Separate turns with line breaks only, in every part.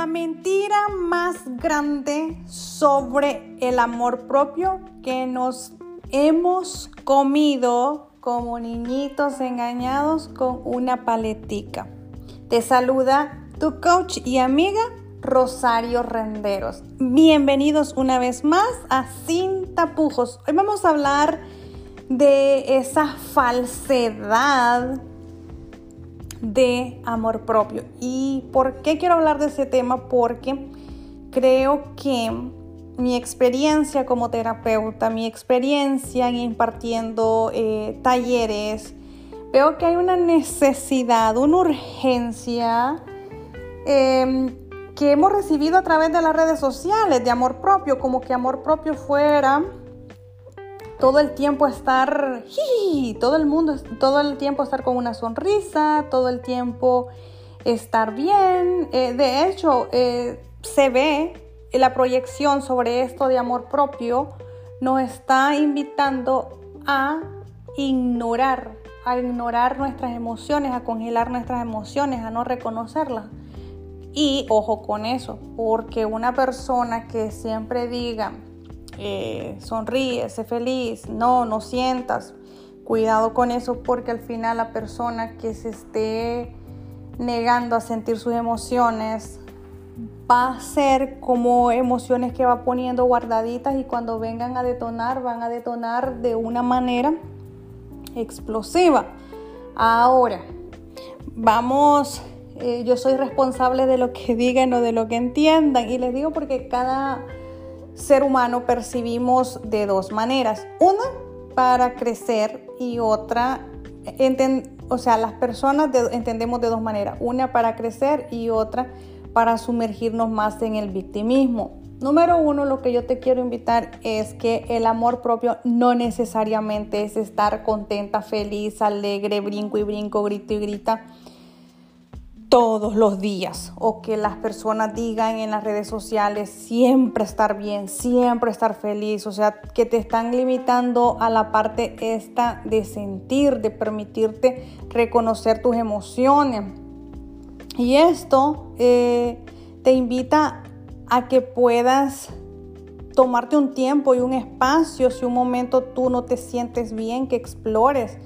La mentira más grande sobre el amor propio que nos hemos comido como niñitos engañados con una paletica. Te saluda tu coach y amiga Rosario Renderos. Bienvenidos una vez más a Sin Tapujos. Hoy vamos a hablar de esa falsedad de amor propio. ¿Y por qué quiero hablar de ese tema? Porque creo que mi experiencia como terapeuta, mi experiencia en impartiendo eh, talleres, veo que hay una necesidad, una urgencia em, que hemos recibido a través de las redes sociales de amor propio, como que amor propio fuera todo el tiempo estar, todo el mundo, todo el tiempo estar con una sonrisa, todo el tiempo estar bien. Eh, de hecho, eh, se ve la proyección sobre esto de amor propio, nos está invitando a ignorar, a ignorar nuestras emociones, a congelar nuestras emociones, a no reconocerlas. Y ojo con eso, porque una persona que siempre diga, eh, sonríe, sé feliz, no, no sientas. Cuidado con eso porque al final la persona que se esté negando a sentir sus emociones va a ser como emociones que va poniendo guardaditas y cuando vengan a detonar van a detonar de una manera explosiva. Ahora, vamos, eh, yo soy responsable de lo que digan o de lo que entiendan y les digo porque cada ser humano percibimos de dos maneras. Una para crecer y otra, o sea, las personas entendemos de dos maneras. Una para crecer y otra para sumergirnos más en el victimismo. Número uno, lo que yo te quiero invitar es que el amor propio no necesariamente es estar contenta, feliz, alegre, brinco y brinco, grito y grita todos los días o que las personas digan en las redes sociales siempre estar bien, siempre estar feliz, o sea, que te están limitando a la parte esta de sentir, de permitirte reconocer tus emociones. Y esto eh, te invita a que puedas tomarte un tiempo y un espacio si un momento tú no te sientes bien, que explores,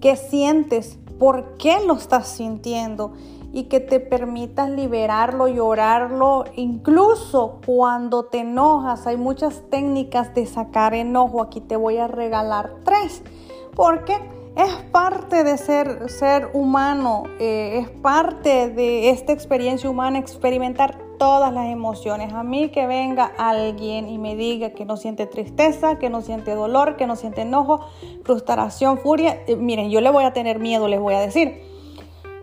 qué sientes, por qué lo estás sintiendo y que te permitas liberarlo, llorarlo, incluso cuando te enojas. Hay muchas técnicas de sacar enojo. Aquí te voy a regalar tres, porque es parte de ser, ser humano, eh, es parte de esta experiencia humana experimentar todas las emociones. A mí que venga alguien y me diga que no siente tristeza, que no siente dolor, que no siente enojo, frustración, furia, eh, miren, yo le voy a tener miedo, les voy a decir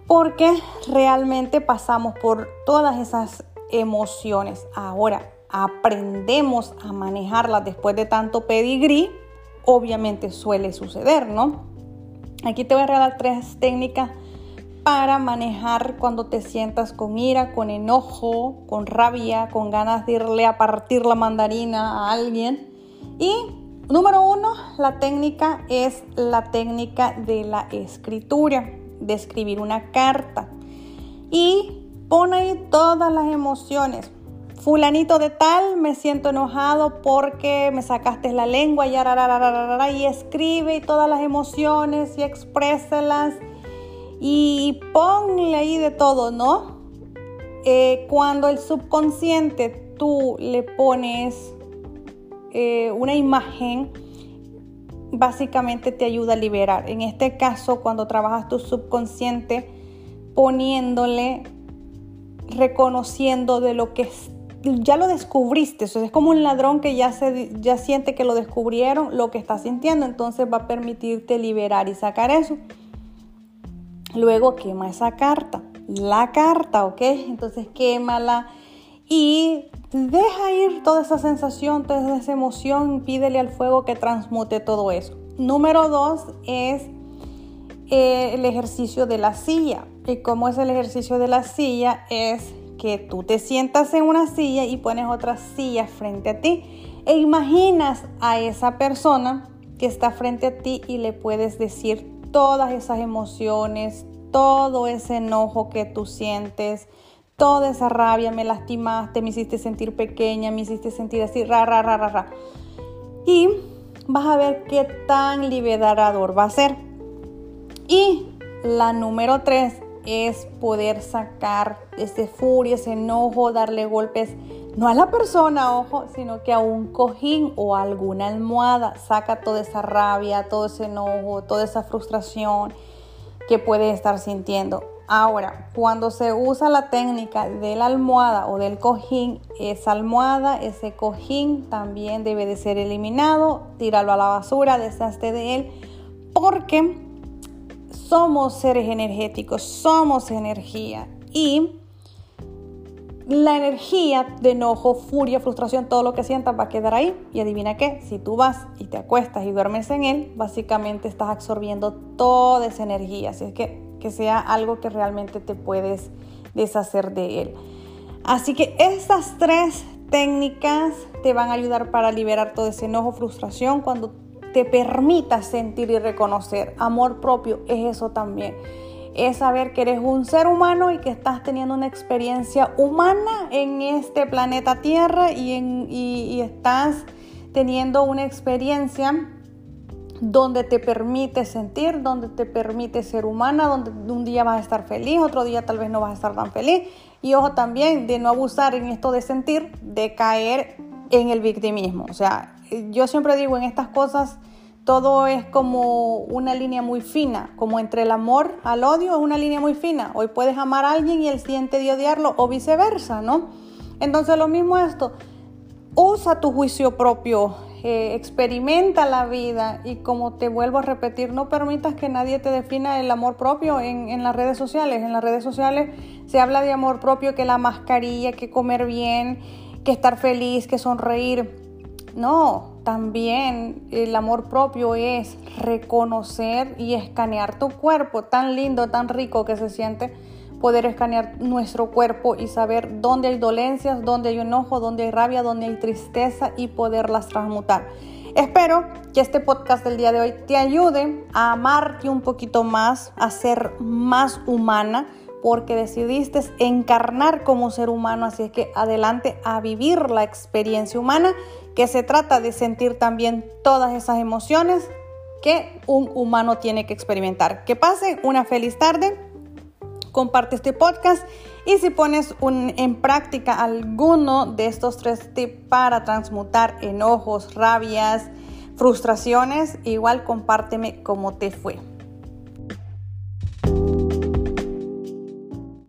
porque realmente pasamos por todas esas emociones. Ahora, aprendemos a manejarlas después de tanto pedigrí, obviamente suele suceder, ¿no? Aquí te voy a regalar tres técnicas para manejar cuando te sientas con ira, con enojo, con rabia, con ganas de irle a partir la mandarina a alguien. Y número uno, la técnica es la técnica de la escritura de escribir una carta. Y pon ahí todas las emociones. Fulanito de tal, me siento enojado porque me sacaste la lengua y, y escribe todas las emociones y exprésalas y ponle ahí de todo, ¿no? Eh, cuando el subconsciente tú le pones eh, una imagen, básicamente te ayuda a liberar. En este caso, cuando trabajas tu subconsciente, poniéndole, reconociendo de lo que ya lo descubriste, es como un ladrón que ya, se, ya siente que lo descubrieron, lo que está sintiendo, entonces va a permitirte liberar y sacar eso. Luego quema esa carta, la carta, ¿ok? Entonces quémala y Deja ir toda esa sensación, toda esa emoción, pídele al fuego que transmute todo eso. Número dos es eh, el ejercicio de la silla. ¿Y cómo es el ejercicio de la silla? Es que tú te sientas en una silla y pones otra silla frente a ti e imaginas a esa persona que está frente a ti y le puedes decir todas esas emociones, todo ese enojo que tú sientes, toda esa rabia, me lastimaste, me hiciste sentir pequeña, me hiciste sentir así, ra, ra, ra, ra, ra. Y vas a ver qué tan liberador va a ser. Y la número tres es poder sacar ese furia, ese enojo, darle golpes, no a la persona, ojo, sino que a un cojín o a alguna almohada. Saca toda esa rabia, todo ese enojo, toda esa frustración que puede estar sintiendo. Ahora, cuando se usa la técnica de la almohada o del cojín, esa almohada, ese cojín también debe de ser eliminado, tíralo a la basura, deshazte de él, porque somos seres energéticos, somos energía y la energía de enojo, furia, frustración, todo lo que sientas va a quedar ahí. Y adivina qué, si tú vas y te acuestas y duermes en él, básicamente estás absorbiendo toda esa energía. Así es que que sea algo que realmente te puedes deshacer de él. Así que estas tres técnicas te van a ayudar para liberar todo ese enojo, frustración, cuando te permitas sentir y reconocer. Amor propio es eso también. Es saber que eres un ser humano y que estás teniendo una experiencia humana en este planeta Tierra y, estás teniendo una experiencia donde te permite sentir, donde te permite ser humana, donde un día vas a estar feliz, otro día tal vez no vas a estar tan feliz. Y ojo también de no abusar en esto de sentir, de caer en el victimismo. O sea, yo siempre digo en estas cosas, todo es como una línea muy fina, como entre el amor al odio es una línea muy fina. Hoy puedes amar a alguien y el siguiente día odiarlo o viceversa, ¿no? Entonces lo mismo esto, usa tu juicio propio, eh, experimenta la vida y como te vuelvo a repetir, no permitas que nadie te defina el amor propio en, en las redes sociales. En las redes sociales se habla de amor propio, que la mascarilla, que comer bien, que estar feliz, que sonreír. No, también el amor propio es reconocer y escanear tu cuerpo, tan lindo, tan rico que se siente poder escanear nuestro cuerpo y saber dónde hay dolencias, dónde hay enojo, dónde hay rabia, dónde hay tristeza y poderlas transmutar. Espero que este podcast del día de hoy te ayude a amarte un poquito más, a ser más humana, porque decidiste encarnar como ser humano, así es que adelante a vivir la experiencia humana, que se trata de sentir también todas esas emociones que un humano tiene que experimentar. Que pase una feliz tarde, comparte este podcast y si pones en práctica alguno de estos tres tips para transmutar enojos, rabias, frustraciones, igual compárteme cómo te fue.